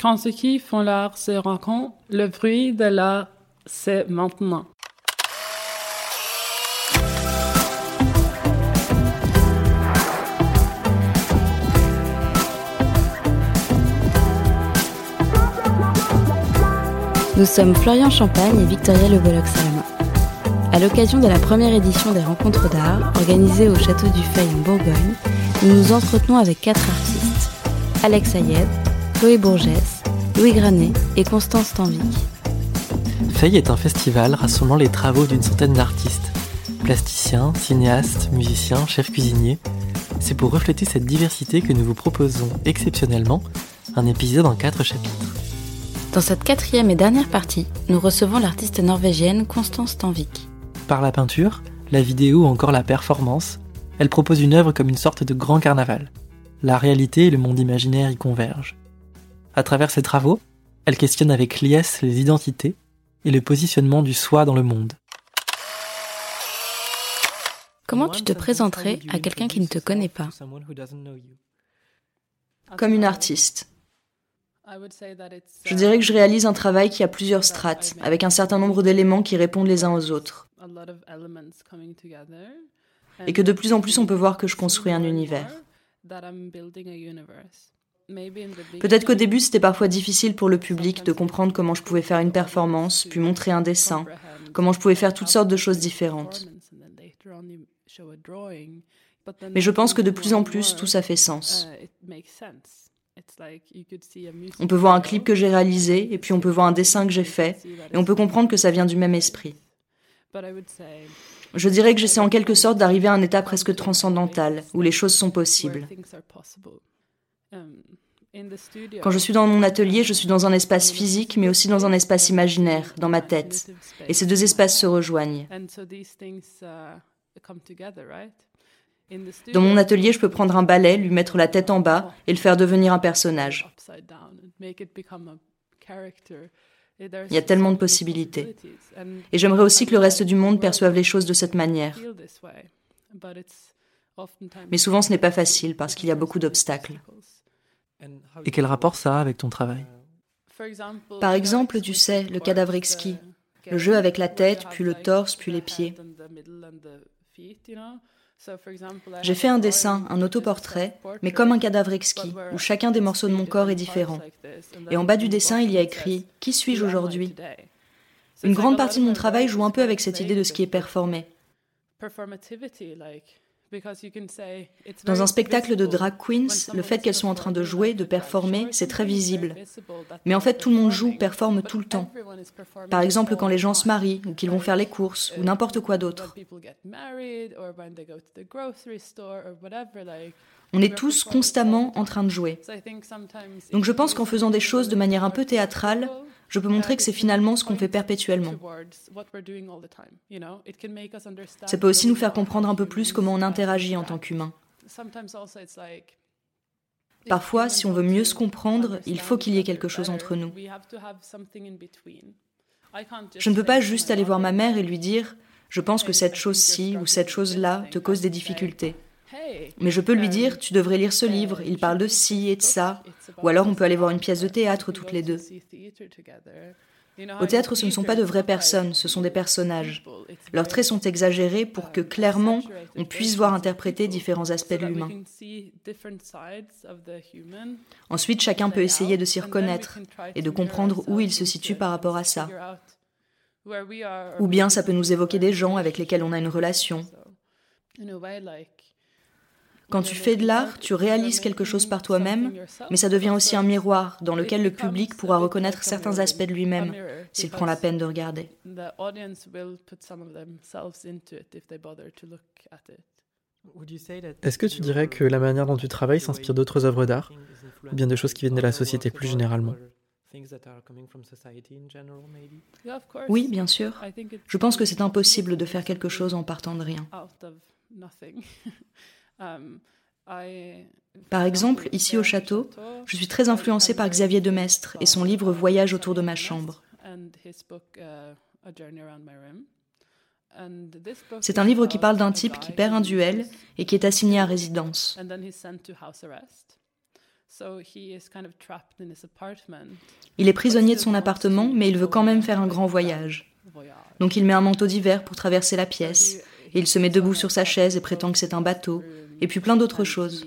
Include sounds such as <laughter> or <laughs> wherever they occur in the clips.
Quand ceux qui font l'art se rencontrent, le bruit de l'art, c'est maintenant. Nous sommes Florian Champagne et Victoria Le Bollox-Salama. À l'occasion de la première édition des Rencontres d'art, organisée au Château du Fay en Bourgogne, nous nous entretenons avec quatre artistes. Alex Ayed, Chloé Bourgès, Louis Granet et Constance Tanvic. Feuille est un festival rassemblant les travaux d'une centaine d'artistes, plasticiens, cinéastes, musiciens, chefs cuisiniers. C'est pour refléter cette diversité que nous vous proposons exceptionnellement un épisode en quatre chapitres. Dans cette quatrième et dernière partie, nous recevons l'artiste norvégienne Constance Tanvik. Par la peinture, la vidéo ou encore la performance, elle propose une œuvre comme une sorte de grand carnaval. La réalité et le monde imaginaire y convergent. À travers ses travaux, elle questionne avec liesse les identités et le positionnement du soi dans le monde. Comment tu te présenterais à quelqu'un qui ne te connaît pas? Comme une artiste. Je dirais que je réalise un travail qui a plusieurs strates, avec un certain nombre d'éléments qui répondent les uns aux autres. Et que de plus en plus on peut voir que je construis un univers. Peut-être qu'au début, c'était parfois difficile pour le public de comprendre comment je pouvais faire une performance, puis montrer un dessin, comment je pouvais faire toutes sortes de choses différentes. Mais je pense que de plus en plus, tout ça fait sens. On peut voir un clip que j'ai réalisé, et puis on peut voir un dessin que j'ai fait, et on peut comprendre que ça vient du même esprit. Je dirais que j'essaie en quelque sorte d'arriver à un état presque transcendantal, où les choses sont possibles. Quand je suis dans mon atelier, je suis dans un espace physique, mais aussi dans un espace imaginaire, dans ma tête. Et ces deux espaces se rejoignent. Dans mon atelier, je peux prendre un balai, lui mettre la tête en bas et le faire devenir un personnage. Il y a tellement de possibilités. Et j'aimerais aussi que le reste du monde perçoive les choses de cette manière. Mais souvent, ce n'est pas facile parce qu'il y a beaucoup d'obstacles. Et quel rapport ça a avec ton travail? Par exemple, tu sais, le cadavre exquis, le jeu avec la tête, puis le torse, puis les pieds. J'ai fait un dessin, un autoportrait, mais comme un cadavre exquis, où chacun des morceaux de mon corps est différent. Et en bas du dessin, il y a écrit ⁇ Qui suis-je aujourd'hui ?⁇ Une grande partie de mon travail joue un peu avec cette idée de ce qui est performé. Dans un spectacle de drag queens, le fait qu'elles sont en train de jouer, de performer, c'est très visible. Mais en fait, tout le monde joue, performe tout le temps. Par exemple, quand les gens se marient, ou qu'ils vont faire les courses, ou n'importe quoi d'autre. On est tous constamment en train de jouer. Donc je pense qu'en faisant des choses de manière un peu théâtrale, je peux montrer que c'est finalement ce qu'on fait perpétuellement. Ça peut aussi nous faire comprendre un peu plus comment on interagit en tant qu'humain. Parfois, si on veut mieux se comprendre, il faut qu'il y ait quelque chose entre nous. Je ne peux pas juste aller voir ma mère et lui dire ⁇ Je pense que cette chose-ci ou cette chose-là te cause des difficultés ⁇ mais je peux lui dire, tu devrais lire ce livre, il parle de ci et de ça. Ou alors on peut aller voir une pièce de théâtre toutes les deux. Au théâtre, ce ne sont pas de vraies personnes, ce sont des personnages. Leurs traits sont exagérés pour que clairement on puisse voir interpréter différents aspects de l'humain. Ensuite, chacun peut essayer de s'y reconnaître et de comprendre où il se situe par rapport à ça. Ou bien ça peut nous évoquer des gens avec lesquels on a une relation. Quand tu fais de l'art, tu réalises quelque chose par toi-même, mais ça devient aussi un miroir dans lequel le public pourra reconnaître certains aspects de lui-même s'il prend la peine de regarder. Est-ce que tu dirais que la manière dont tu travailles s'inspire d'autres œuvres d'art, ou bien de choses qui viennent de la société plus généralement? Oui, bien sûr. Je pense que c'est impossible de faire quelque chose en partant de rien. <laughs> Um, par exemple, ici au château, je suis très influencée par Xavier Demestre et son livre Voyage autour de ma chambre. C'est un livre qui parle d'un type qui perd un duel et qui est assigné à résidence. Il est prisonnier de son appartement, mais il veut quand même faire un grand voyage. Donc il met un manteau d'hiver pour traverser la pièce, et il se met debout sur sa chaise et prétend que c'est un bateau, et puis plein d'autres choses.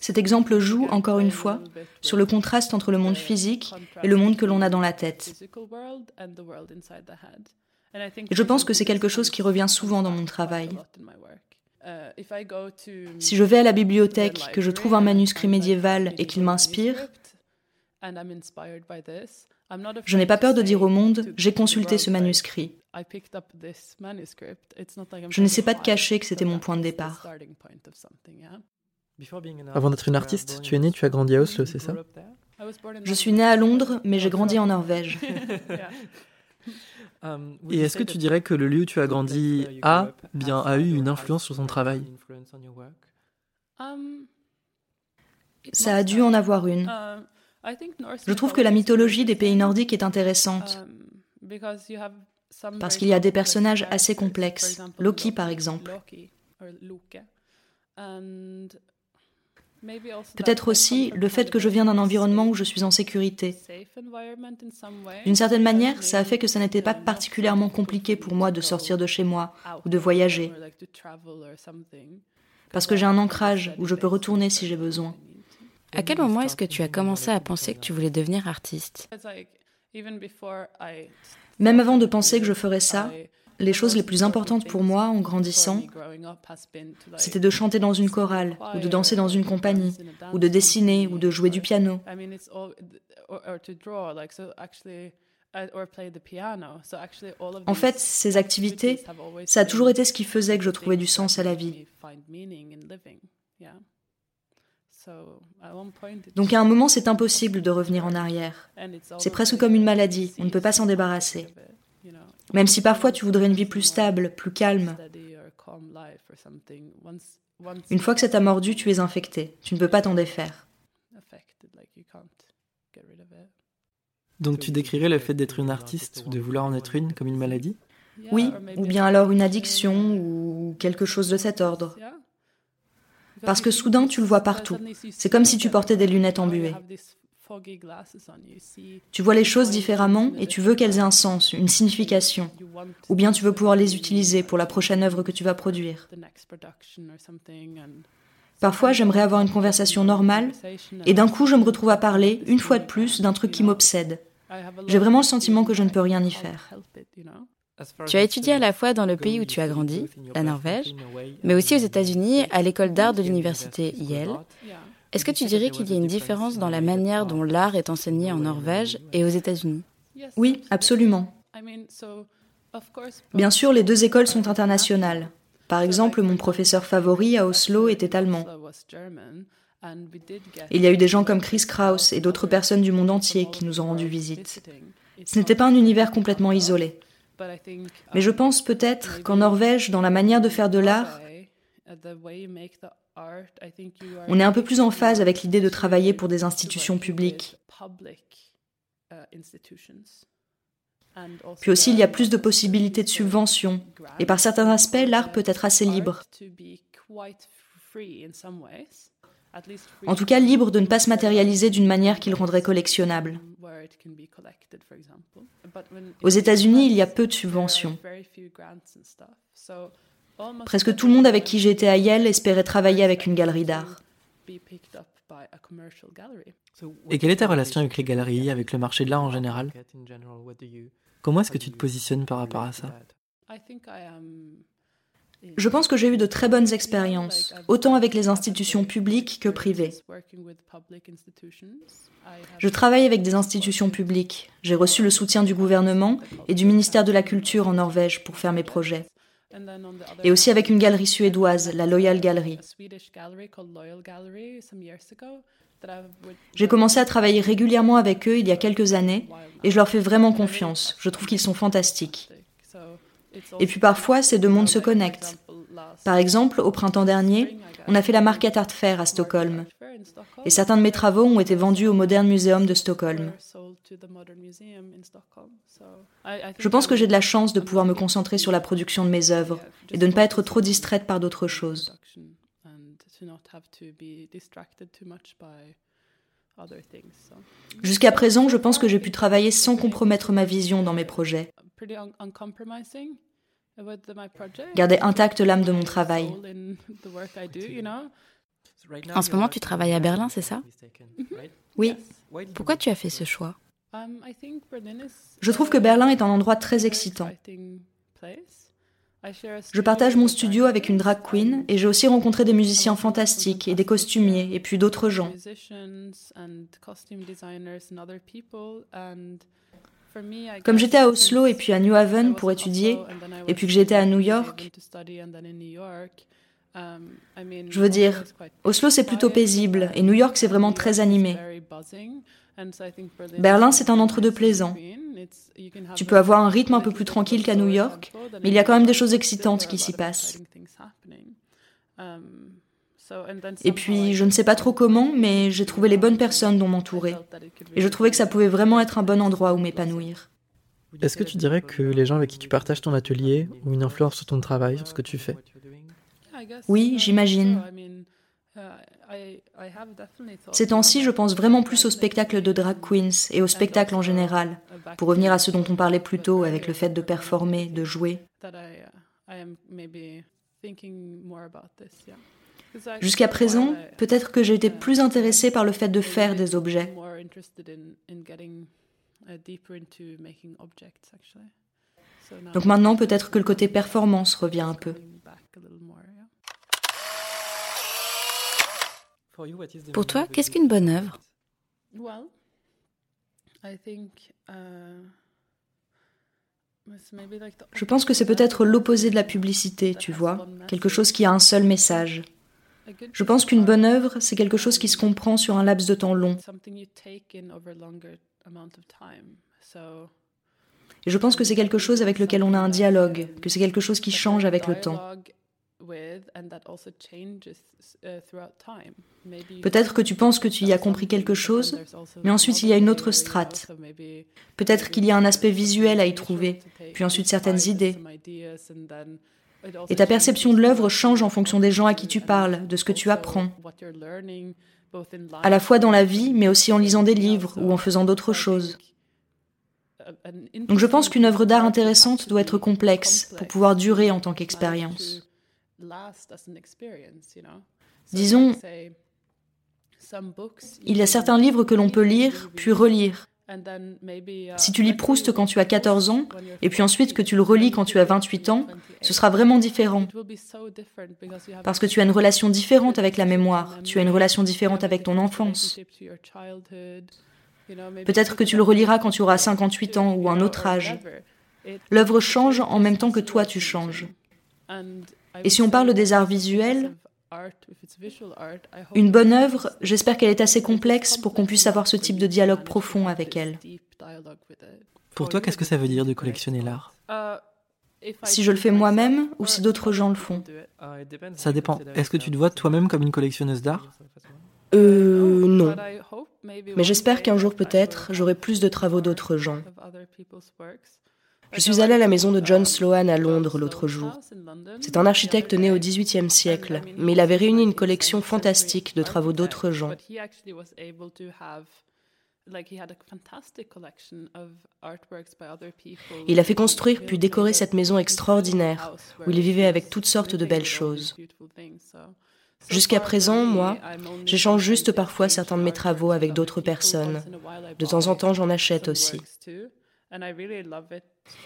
Cet exemple joue, encore une fois, sur le contraste entre le monde physique et le monde que l'on a dans la tête. Et je pense que c'est quelque chose qui revient souvent dans mon travail. Si je vais à la bibliothèque, que je trouve un manuscrit médiéval et qu'il m'inspire, je n'ai pas peur de dire au monde, j'ai consulté ce manuscrit. Je n'essaie pas de cacher que c'était mon point de départ. Avant d'être une artiste, tu es née, tu as grandi à Oslo, c'est ça? Je suis née à Londres, mais j'ai grandi en Norvège. <laughs> Et est-ce que tu dirais que le lieu où tu as grandi a bien a eu une influence sur ton travail? Ça a dû en avoir une. Je trouve que la mythologie des pays nordiques est intéressante parce qu'il y a des personnages assez complexes. Loki, par exemple. Peut-être aussi le fait que je viens d'un environnement où je suis en sécurité. D'une certaine manière, ça a fait que ça n'était pas particulièrement compliqué pour moi de sortir de chez moi ou de voyager. Parce que j'ai un ancrage où je peux retourner si j'ai besoin. À quel moment est-ce que tu as commencé à penser que tu voulais devenir artiste? Même avant de penser que je ferais ça, les choses les plus importantes pour moi en grandissant, c'était de chanter dans une chorale, ou de danser dans une compagnie, ou de dessiner, ou de jouer du piano. En fait, ces activités, ça a toujours été ce qui faisait que je trouvais du sens à la vie. Donc à un moment, c'est impossible de revenir en arrière. C'est presque comme une maladie, on ne peut pas s'en débarrasser. Même si parfois tu voudrais une vie plus stable, plus calme. Une fois que ça t'a mordu, tu es infecté. Tu ne peux pas t'en défaire. Donc tu décrirais le fait d'être une artiste ou de vouloir en être une comme une maladie? Oui, ou bien alors une addiction ou quelque chose de cet ordre. Parce que soudain, tu le vois partout. C'est comme si tu portais des lunettes embuées. Tu vois les choses différemment et tu veux qu'elles aient un sens, une signification. Ou bien tu veux pouvoir les utiliser pour la prochaine œuvre que tu vas produire. Parfois, j'aimerais avoir une conversation normale et d'un coup, je me retrouve à parler, une fois de plus, d'un truc qui m'obsède. J'ai vraiment le sentiment que je ne peux rien y faire. Tu as étudié à la fois dans le pays où tu as grandi, la Norvège, mais aussi aux États-Unis, à l'école d'art de l'université Yale. Est-ce que tu dirais qu'il y a une différence dans la manière dont l'art est enseigné en Norvège et aux États-Unis? Oui, absolument. Bien sûr, les deux écoles sont internationales. Par exemple, mon professeur favori à Oslo était allemand. Il y a eu des gens comme Chris Kraus et d'autres personnes du monde entier qui nous ont rendu visite. Ce n'était pas un univers complètement isolé. Mais je pense peut-être qu'en Norvège, dans la manière de faire de l'art, on est un peu plus en phase avec l'idée de travailler pour des institutions publiques. Puis aussi, il y a plus de possibilités de subventions. Et par certains aspects, l'art peut être assez libre. En tout cas, libre de ne pas se matérialiser d'une manière qui le rendrait collectionnable. Aux États-Unis, il y a peu de subventions. Presque tout le monde avec qui j'étais à Yale espérait travailler avec une galerie d'art. Et quelle est ta relation avec les galeries, avec le marché de l'art en général? Comment est-ce que tu te positionnes par rapport à ça? Je pense que j'ai eu de très bonnes expériences, autant avec les institutions publiques que privées. Je travaille avec des institutions publiques. J'ai reçu le soutien du gouvernement et du ministère de la Culture en Norvège pour faire mes projets. Et aussi avec une galerie suédoise, la Loyal Gallery. J'ai commencé à travailler régulièrement avec eux il y a quelques années et je leur fais vraiment confiance. Je trouve qu'ils sont fantastiques. Et puis parfois, ces deux mondes se connectent. Par exemple, au printemps dernier, on a fait la Market Art Fair à Stockholm. Et certains de mes travaux ont été vendus au Modern Museum de Stockholm. Je pense que j'ai de la chance de pouvoir me concentrer sur la production de mes œuvres et de ne pas être trop distraite par d'autres choses. Jusqu'à présent, je pense que j'ai pu travailler sans compromettre ma vision dans mes projets. Garder intacte l'âme de mon travail. En ce moment, tu travailles à Berlin, c'est ça? Oui. Pourquoi tu as fait ce choix? Je trouve que Berlin est un endroit très excitant. Je partage mon studio avec une drag queen et j'ai aussi rencontré des musiciens fantastiques et des costumiers et puis d'autres gens. Comme j'étais à Oslo et puis à New Haven pour étudier, et puis que j'étais à New York, je veux dire, Oslo c'est plutôt paisible et New York c'est vraiment très animé. Berlin c'est un entre-deux plaisant. Tu peux avoir un rythme un peu plus tranquille qu'à New York, mais il y a quand même des choses excitantes qui s'y passent. Et puis, je ne sais pas trop comment, mais j'ai trouvé les bonnes personnes dont m'entourer. Et je trouvais que ça pouvait vraiment être un bon endroit où m'épanouir. Est-ce que tu dirais que les gens avec qui tu partages ton atelier ont une influence sur ton travail, sur ce que tu fais? Oui, j'imagine. Ces temps-ci, je pense vraiment plus au spectacle de drag queens et au spectacle en général, pour revenir à ce dont on parlait plus tôt avec le fait de performer, de jouer. Jusqu'à présent, peut-être que j'ai été plus intéressée par le fait de faire des objets. Donc maintenant, peut-être que le côté performance revient un peu. Pour toi, qu'est-ce qu'une bonne œuvre? Je pense que c'est peut-être l'opposé de la publicité, tu vois, quelque chose qui a un seul message. Je pense qu'une bonne œuvre, c'est quelque chose qui se comprend sur un laps de temps long. Et je pense que c'est quelque chose avec lequel on a un dialogue, que c'est quelque chose qui change avec le temps. Peut-être que tu penses que tu y as compris quelque chose, mais ensuite il y a une autre strate. Peut-être qu'il y a un aspect visuel à y trouver, puis ensuite certaines idées. Et ta perception de l'œuvre change en fonction des gens à qui tu parles, de ce que tu apprends. À la fois dans la vie, mais aussi en lisant des livres ou en faisant d'autres choses. Donc je pense qu'une œuvre d'art intéressante doit être complexe pour pouvoir durer en tant qu'expérience. Disons, il y a certains livres que l'on peut lire, puis relire. Si tu lis Proust quand tu as 14 ans, et puis ensuite que tu le relis quand tu as 28 ans, ce sera vraiment différent. Parce que tu as une relation différente avec la mémoire, tu as une relation différente avec ton enfance. Peut-être que tu le reliras quand tu auras 58 ans ou un autre âge. L'œuvre change en même temps que toi tu changes. Et si on parle des arts visuels, une bonne œuvre, j'espère qu'elle est assez complexe pour qu'on puisse avoir ce type de dialogue profond avec elle. Pour toi, qu'est-ce que ça veut dire de collectionner l'art? Si je le fais moi-même ou si d'autres gens le font? Ça dépend. Est-ce que tu te vois toi-même comme une collectionneuse d'art? Euh, non. Mais j'espère qu'un jour peut-être, j'aurai plus de travaux d'autres gens. Je suis allée à la maison de John Sloan à Londres l'autre jour. C'est un architecte né au XVIIIe siècle, mais il avait réuni une collection fantastique de travaux d'autres gens. Il a fait construire puis décorer cette maison extraordinaire, où il vivait avec toutes sortes de belles choses. Jusqu'à présent, moi, j'échange juste parfois certains de mes travaux avec d'autres personnes. De temps en temps, j'en achète aussi.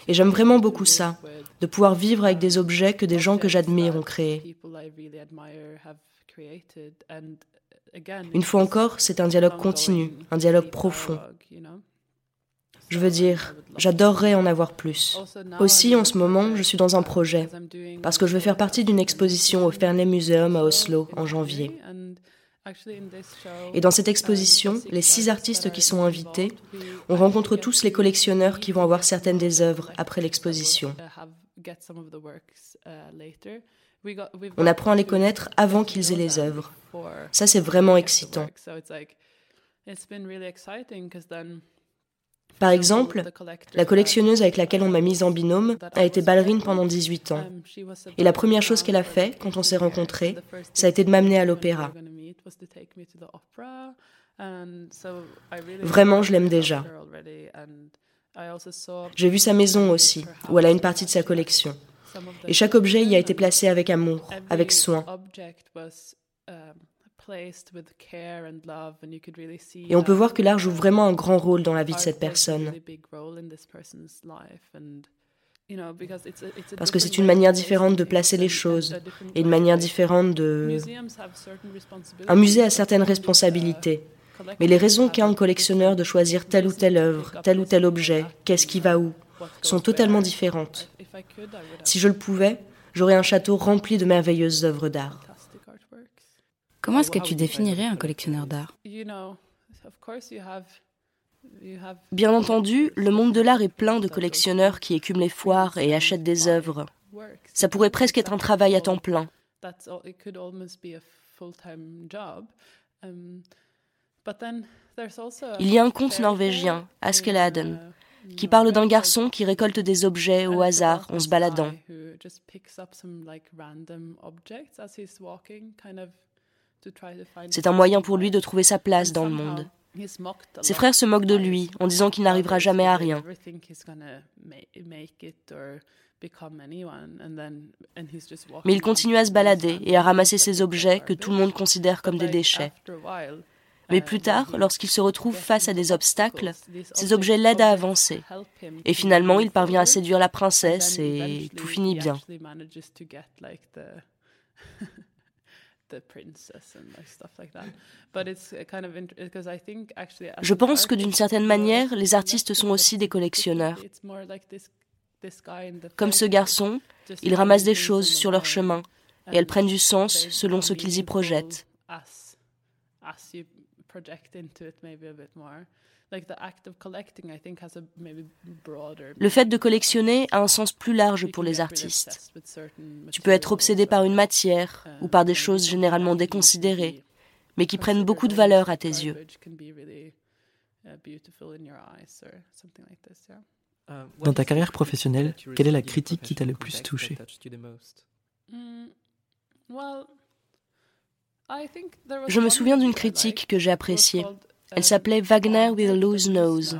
Et j'aime vraiment beaucoup ça, de pouvoir vivre avec des objets que des gens que j'admire ont créés. Une fois encore, c'est un dialogue continu, un dialogue profond. Je veux dire, j'adorerais en avoir plus. Aussi, en ce moment, je suis dans un projet, parce que je veux faire partie d'une exposition au Fernley Museum à Oslo en janvier. Et dans cette exposition, les six artistes qui sont invités, on rencontre tous les collectionneurs qui vont avoir certaines des œuvres après l'exposition. On apprend à les connaître avant qu'ils aient les œuvres. Ça, c'est vraiment excitant. Par exemple, la collectionneuse avec laquelle on m'a mise en binôme a été ballerine pendant 18 ans. Et la première chose qu'elle a fait quand on s'est rencontrés, ça a été de m'amener à l'opéra. Vraiment, je l'aime déjà. J'ai vu sa maison aussi, où elle a une partie de sa collection. Et chaque objet y a été placé avec amour, avec soin. Et on peut voir que l'art joue vraiment un grand rôle dans la vie de cette personne. Parce que c'est une manière différente de placer les choses et une manière différente de... Un musée a certaines responsabilités. Mais les raisons qu'a un collectionneur de choisir telle ou telle œuvre, tel ou tel objet, qu'est-ce qui va où, sont totalement différentes. Si je le pouvais, j'aurais un château rempli de merveilleuses œuvres d'art. Comment est-ce que tu définirais un collectionneur d'art? Bien entendu, le monde de l'art est plein de collectionneurs qui écument les foires et achètent des œuvres. Ça pourrait presque être un travail à temps plein. Il y a un conte norvégien, Askeladen, qui parle d'un garçon qui récolte des objets au hasard en se baladant. C'est un moyen pour lui de trouver sa place dans le monde. Ses frères se moquent de lui en disant qu'il n'arrivera jamais à rien. Mais il continue à se balader et à ramasser ces objets que tout le monde considère comme des déchets. Mais plus tard, lorsqu'il se retrouve face à des obstacles, ces objets l'aident à avancer. Et finalement, il parvient à séduire la princesse et tout finit bien. Je pense que d'une certaine manière, les artistes sont aussi des collectionneurs. Comme ce garçon, ils ramassent des choses sur leur chemin et elles prennent du sens selon ce qu'ils y projettent. Le fait de collectionner a un sens plus large pour les artistes. Tu peux être obsédé par une matière ou par des choses généralement déconsidérées, mais qui prennent beaucoup de valeur à tes yeux. Dans ta carrière professionnelle, quelle est la critique qui t'a le plus touché? Je me souviens d'une critique que j'ai appréciée. Elle s'appelait Wagner with a loose nose.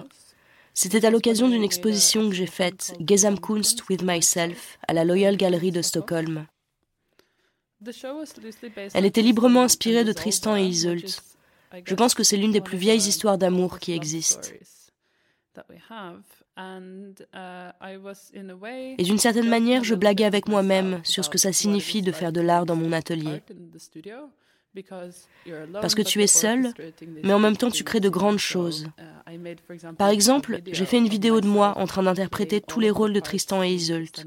C'était à l'occasion d'une exposition que j'ai faite, Gesamtkunst with Myself, à la Loyal Gallery de Stockholm. Elle était librement inspirée de Tristan et Iseult. Je pense que c'est l'une des plus vieilles histoires d'amour qui existent. Et d'une certaine manière, je blaguais avec moi-même sur ce que ça signifie de faire de l'art dans mon atelier. Parce que tu es seul, mais en même temps tu crées de grandes choses. Par exemple, j'ai fait une vidéo de moi en train d'interpréter tous les rôles de Tristan et Iseult.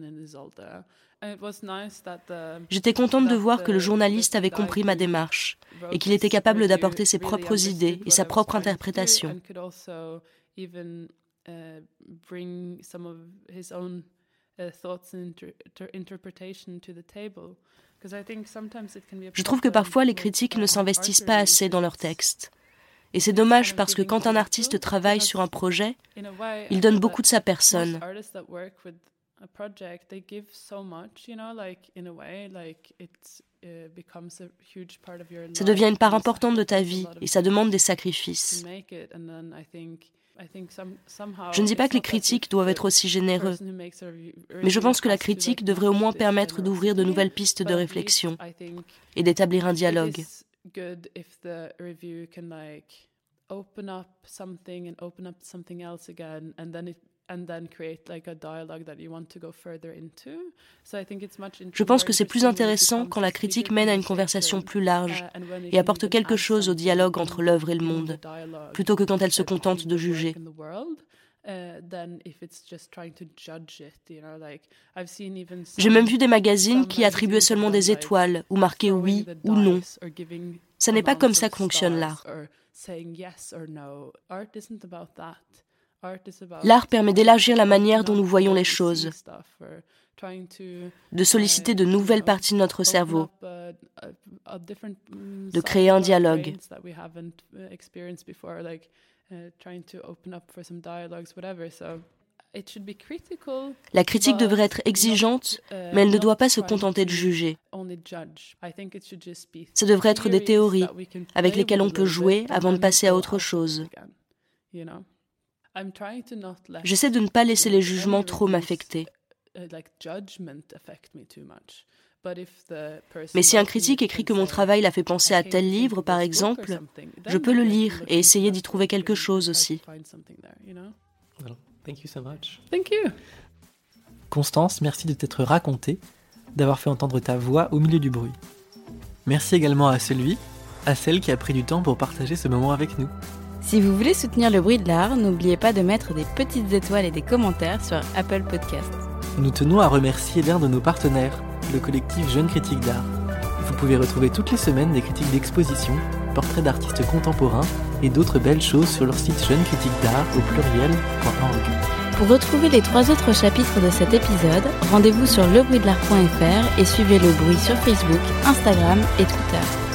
J'étais contente de voir que le journaliste avait compris ma démarche et qu'il était capable d'apporter ses propres idées et sa propre interprétation. Je trouve que parfois les critiques ne s'investissent pas assez dans leurs textes. Et c'est dommage parce que quand un artiste travaille sur un projet, il donne beaucoup de sa personne. Ça devient une part importante de ta vie et ça demande des sacrifices. Je ne dis pas que les critiques doivent être aussi généreux, mais je pense que la critique devrait au moins permettre d'ouvrir de nouvelles pistes de réflexion et d'établir un dialogue. Je pense que c'est plus intéressant quand la critique mène à une conversation plus large uh, et apporte quelque chose au dialogue entre l'œuvre et le monde, plutôt que quand elle se contente de juger. J'ai même vu des magazines qui attribuaient seulement des étoiles ou marquaient oui ou non. Ce n'est pas comme ça que fonctionne l'art. L'art permet d'élargir la manière dont nous voyons les choses, de solliciter de nouvelles parties de notre cerveau, de créer un dialogue. La critique devrait être exigeante, mais elle ne doit pas se contenter de juger. Ce devrait être des théories avec lesquelles on peut jouer avant de passer à autre chose. J'essaie de ne pas laisser les jugements trop m'affecter. Mais si un critique écrit que mon travail l'a fait penser à tel livre, par exemple, je peux le lire et essayer d'y trouver quelque chose aussi. Thank you so much. Thank you. Constance, merci de t'être racontée, d'avoir fait entendre ta voix au milieu du bruit. Merci également à celui, à celle qui a pris du temps pour partager ce moment avec nous. Si vous voulez soutenir le bruit de l'art, n'oubliez pas de mettre des petites étoiles et des commentaires sur Apple Podcasts. Nous tenons à remercier l'un de nos partenaires, le collectif Jeunes Critiques d'Art. Vous pouvez retrouver toutes les semaines des critiques d'exposition, portraits d'artistes contemporains et d'autres belles choses sur leur site Jeunes Critiques d'Art au pluriel.org. Pour retrouver les trois autres chapitres de cet épisode, rendez-vous sur lebruitdelart.fr et suivez le bruit sur Facebook, Instagram et Twitter.